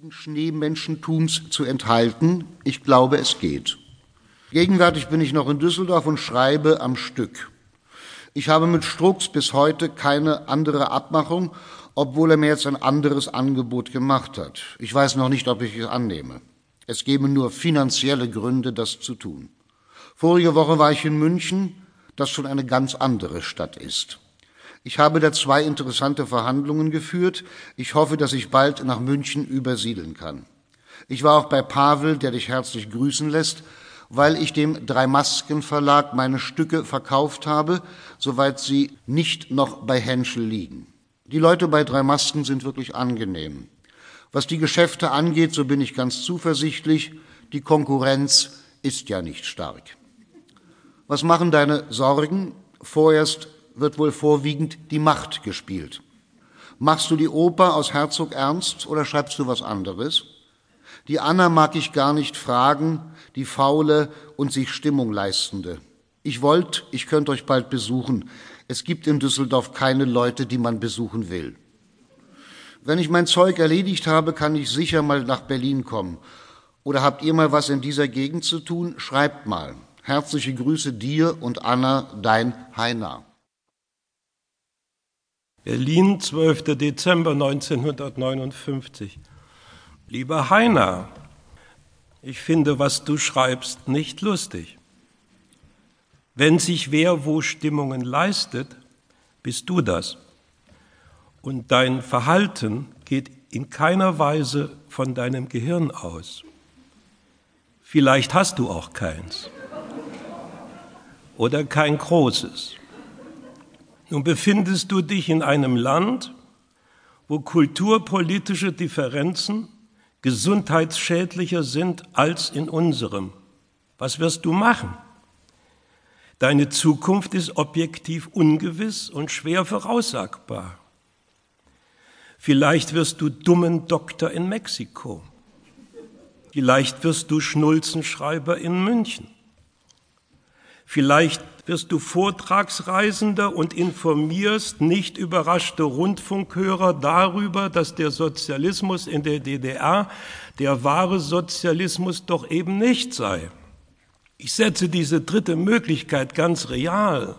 geistigen Schneemenschentums zu enthalten. Ich glaube, es geht. Gegenwärtig bin ich noch in Düsseldorf und schreibe am Stück. Ich habe mit Strux bis heute keine andere Abmachung, obwohl er mir jetzt ein anderes Angebot gemacht hat. Ich weiß noch nicht, ob ich es annehme. Es gäbe nur finanzielle Gründe, das zu tun. Vorige Woche war ich in München, das schon eine ganz andere Stadt ist. Ich habe da zwei interessante Verhandlungen geführt. Ich hoffe, dass ich bald nach München übersiedeln kann. Ich war auch bei Pavel, der dich herzlich grüßen lässt, weil ich dem Drei-Masken-Verlag meine Stücke verkauft habe, soweit sie nicht noch bei Henschel liegen. Die Leute bei Drei Masken sind wirklich angenehm. Was die Geschäfte angeht, so bin ich ganz zuversichtlich, die Konkurrenz ist ja nicht stark. Was machen deine Sorgen? Vorerst wird wohl vorwiegend die Macht gespielt. Machst du die Oper aus Herzog Ernst oder schreibst du was anderes? Die Anna mag ich gar nicht fragen, die faule und sich Stimmung leistende. Ich wollt, ich könnt euch bald besuchen. Es gibt in Düsseldorf keine Leute, die man besuchen will. Wenn ich mein Zeug erledigt habe, kann ich sicher mal nach Berlin kommen. Oder habt ihr mal was in dieser Gegend zu tun? Schreibt mal. Herzliche Grüße dir und Anna, dein Heiner. Berlin, 12. Dezember 1959. Lieber Heiner, ich finde, was du schreibst, nicht lustig. Wenn sich wer wo Stimmungen leistet, bist du das. Und dein Verhalten geht in keiner Weise von deinem Gehirn aus. Vielleicht hast du auch keins. Oder kein großes. Nun befindest du dich in einem Land, wo kulturpolitische Differenzen gesundheitsschädlicher sind als in unserem. Was wirst du machen? Deine Zukunft ist objektiv ungewiss und schwer voraussagbar. Vielleicht wirst du dummen Doktor in Mexiko. Vielleicht wirst du Schnulzenschreiber in München. Vielleicht wirst du Vortragsreisender und informierst nicht überraschte Rundfunkhörer darüber, dass der Sozialismus in der DDR der wahre Sozialismus doch eben nicht sei. Ich setze diese dritte Möglichkeit ganz real.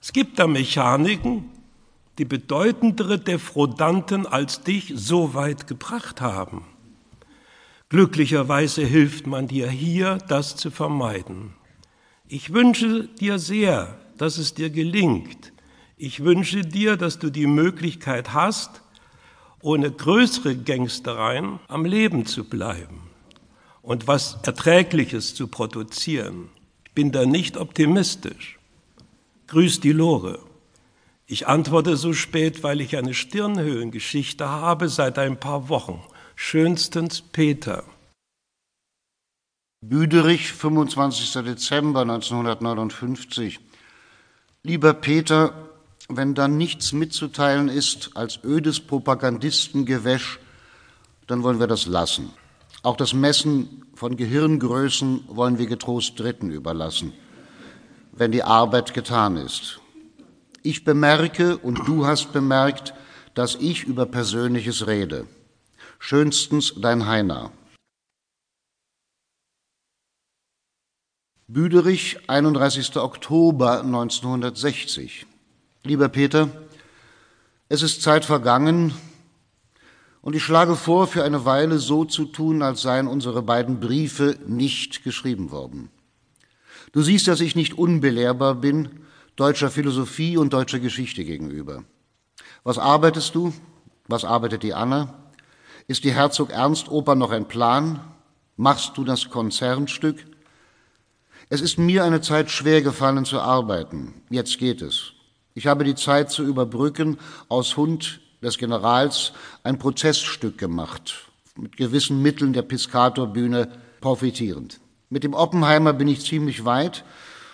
Es gibt da Mechaniken, die bedeutendere Defrodanten als dich so weit gebracht haben. Glücklicherweise hilft man dir hier, das zu vermeiden. Ich wünsche dir sehr, dass es dir gelingt. Ich wünsche dir, dass du die Möglichkeit hast, ohne größere Gangstereien am Leben zu bleiben und was Erträgliches zu produzieren. Ich bin da nicht optimistisch. Grüß die Lore. Ich antworte so spät, weil ich eine Stirnhöhengeschichte habe seit ein paar Wochen. Schönstens Peter. Büderich, 25. Dezember 1959. Lieber Peter, wenn dann nichts mitzuteilen ist als ödes Propagandistengewäsch, dann wollen wir das lassen. Auch das Messen von Gehirngrößen wollen wir getrost Dritten überlassen, wenn die Arbeit getan ist. Ich bemerke und du hast bemerkt, dass ich über Persönliches rede. Schönstens dein Heiner. Büderich, 31. Oktober 1960. Lieber Peter, es ist Zeit vergangen, und ich schlage vor, für eine Weile so zu tun, als seien unsere beiden Briefe nicht geschrieben worden. Du siehst, dass ich nicht unbelehrbar bin, deutscher Philosophie und deutscher Geschichte gegenüber. Was arbeitest du? Was arbeitet die Anna? Ist die Herzog Ernst Oper noch ein Plan? Machst du das Konzernstück? Es ist mir eine Zeit schwer gefallen zu arbeiten. Jetzt geht es. Ich habe die Zeit zu überbrücken aus Hund des Generals ein Prozessstück gemacht, mit gewissen Mitteln der Piscatorbühne profitierend. Mit dem Oppenheimer bin ich ziemlich weit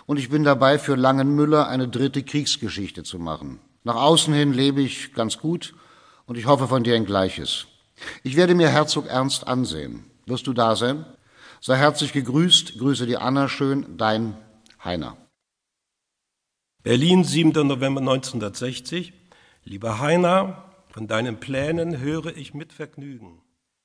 und ich bin dabei, für Langenmüller eine dritte Kriegsgeschichte zu machen. Nach außen hin lebe ich ganz gut und ich hoffe von dir ein Gleiches. Ich werde mir Herzog Ernst ansehen. Wirst du da sein? Sei herzlich gegrüßt, grüße die Anna schön, dein Heiner. Berlin, 7. November 1960. Lieber Heiner, von deinen Plänen höre ich mit Vergnügen.